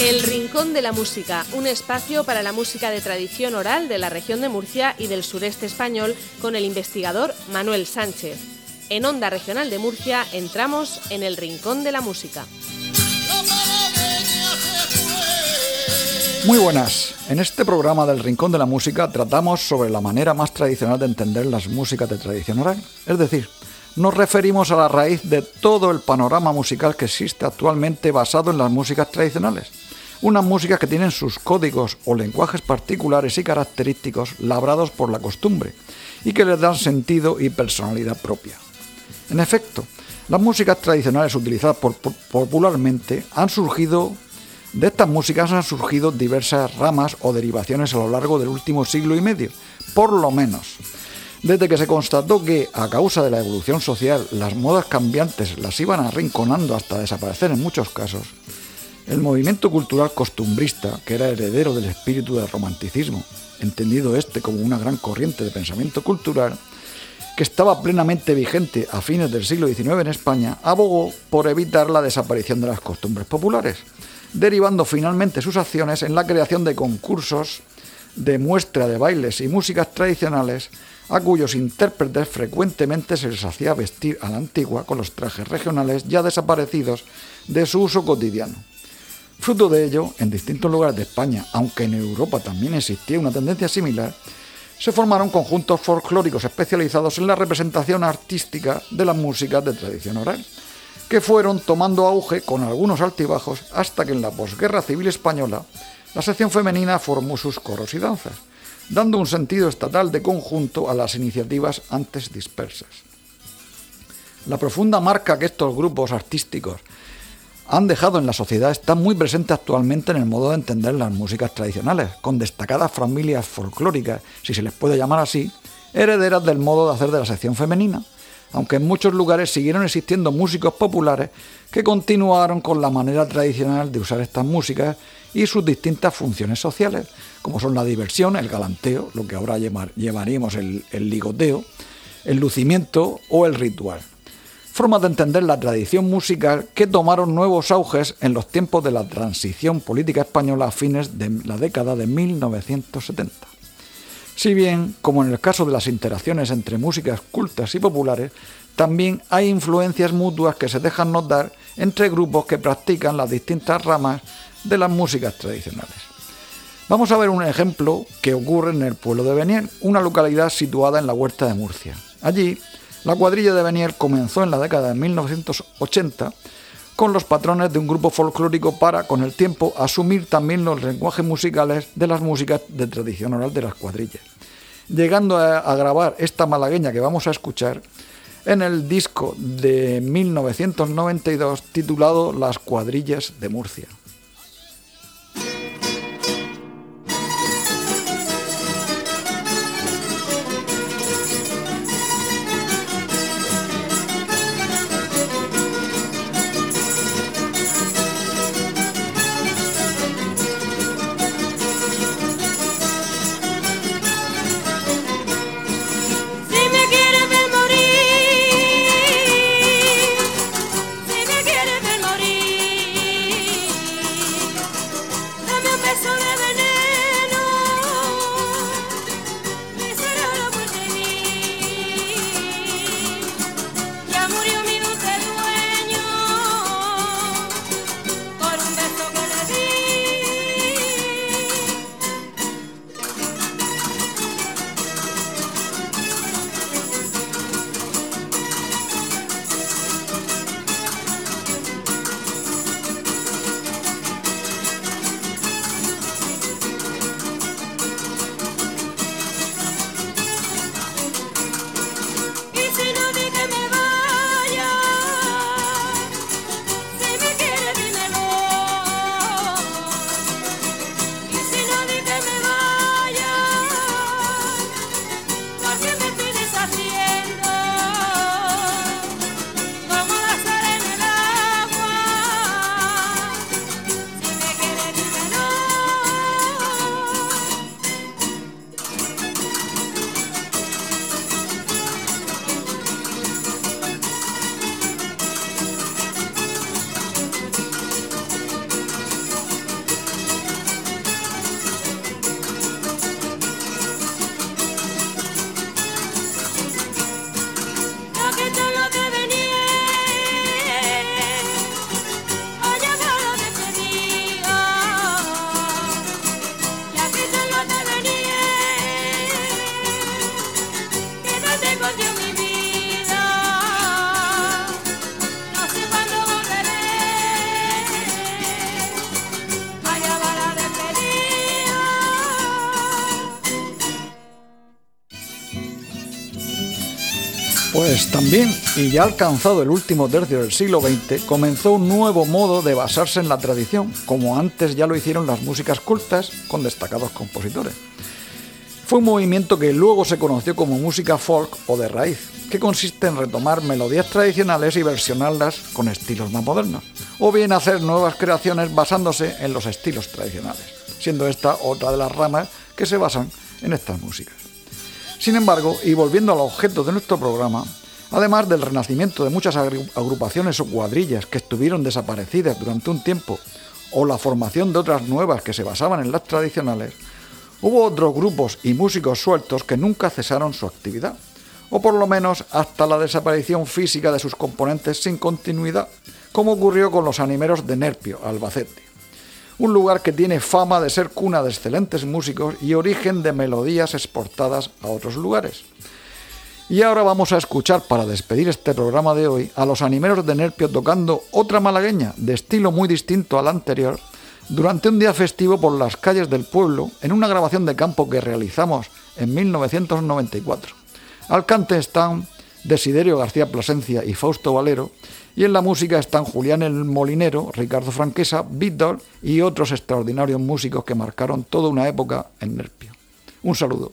El Rincón de la Música, un espacio para la música de tradición oral de la región de Murcia y del sureste español con el investigador Manuel Sánchez. En Onda Regional de Murcia entramos en el Rincón de la Música. Muy buenas. En este programa del Rincón de la Música tratamos sobre la manera más tradicional de entender las músicas de tradición oral, es decir, nos referimos a la raíz de todo el panorama musical que existe actualmente basado en las músicas tradicionales unas músicas que tienen sus códigos o lenguajes particulares y característicos labrados por la costumbre y que les dan sentido y personalidad propia. En efecto, las músicas tradicionales utilizadas popularmente han surgido, de estas músicas han surgido diversas ramas o derivaciones a lo largo del último siglo y medio, por lo menos. Desde que se constató que, a causa de la evolución social, las modas cambiantes las iban arrinconando hasta desaparecer en muchos casos, el movimiento cultural costumbrista, que era heredero del espíritu del romanticismo, entendido este como una gran corriente de pensamiento cultural, que estaba plenamente vigente a fines del siglo XIX en España, abogó por evitar la desaparición de las costumbres populares, derivando finalmente sus acciones en la creación de concursos de muestra de bailes y músicas tradicionales a cuyos intérpretes frecuentemente se les hacía vestir a la antigua con los trajes regionales ya desaparecidos de su uso cotidiano. Fruto de ello, en distintos lugares de España, aunque en Europa también existía una tendencia similar, se formaron conjuntos folclóricos especializados en la representación artística de las músicas de tradición oral, que fueron tomando auge con algunos altibajos hasta que en la posguerra civil española la sección femenina formó sus coros y danzas, dando un sentido estatal de conjunto a las iniciativas antes dispersas. La profunda marca que estos grupos artísticos han dejado en la sociedad está muy presente actualmente en el modo de entender las músicas tradicionales, con destacadas familias folclóricas, si se les puede llamar así, herederas del modo de hacer de la sección femenina, aunque en muchos lugares siguieron existiendo músicos populares que continuaron con la manera tradicional de usar estas músicas y sus distintas funciones sociales, como son la diversión, el galanteo, lo que ahora llamaríamos el, el ligoteo, el lucimiento o el ritual formas de entender la tradición musical que tomaron nuevos auges en los tiempos de la transición política española a fines de la década de 1970. Si bien, como en el caso de las interacciones entre músicas cultas y populares, también hay influencias mutuas que se dejan notar entre grupos que practican las distintas ramas de las músicas tradicionales. Vamos a ver un ejemplo que ocurre en el pueblo de Beniel, una localidad situada en la huerta de Murcia. Allí, la cuadrilla de Beniel comenzó en la década de 1980 con los patrones de un grupo folclórico para, con el tiempo, asumir también los lenguajes musicales de las músicas de tradición oral de las cuadrillas, llegando a, a grabar esta malagueña que vamos a escuchar en el disco de 1992 titulado Las cuadrillas de Murcia. Pues también, y ya alcanzado el último tercio del siglo XX, comenzó un nuevo modo de basarse en la tradición, como antes ya lo hicieron las músicas cultas con destacados compositores. Fue un movimiento que luego se conoció como música folk o de raíz, que consiste en retomar melodías tradicionales y versionarlas con estilos más modernos, o bien hacer nuevas creaciones basándose en los estilos tradicionales, siendo esta otra de las ramas que se basan en estas músicas. Sin embargo, y volviendo al objeto de nuestro programa, además del renacimiento de muchas agrupaciones o cuadrillas que estuvieron desaparecidas durante un tiempo, o la formación de otras nuevas que se basaban en las tradicionales, hubo otros grupos y músicos sueltos que nunca cesaron su actividad, o por lo menos hasta la desaparición física de sus componentes sin continuidad, como ocurrió con los animeros de Nerpio, Albacete un lugar que tiene fama de ser cuna de excelentes músicos y origen de melodías exportadas a otros lugares. Y ahora vamos a escuchar, para despedir este programa de hoy, a los animeros de Nerpio tocando otra malagueña, de estilo muy distinto al anterior, durante un día festivo por las calles del pueblo, en una grabación de campo que realizamos en 1994. Al cante están Desiderio García Plasencia y Fausto Valero, y en la música están Julián el Molinero, Ricardo Franquesa, Beatdog y otros extraordinarios músicos que marcaron toda una época en Nerpio. Un saludo.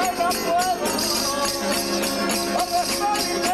i'm not no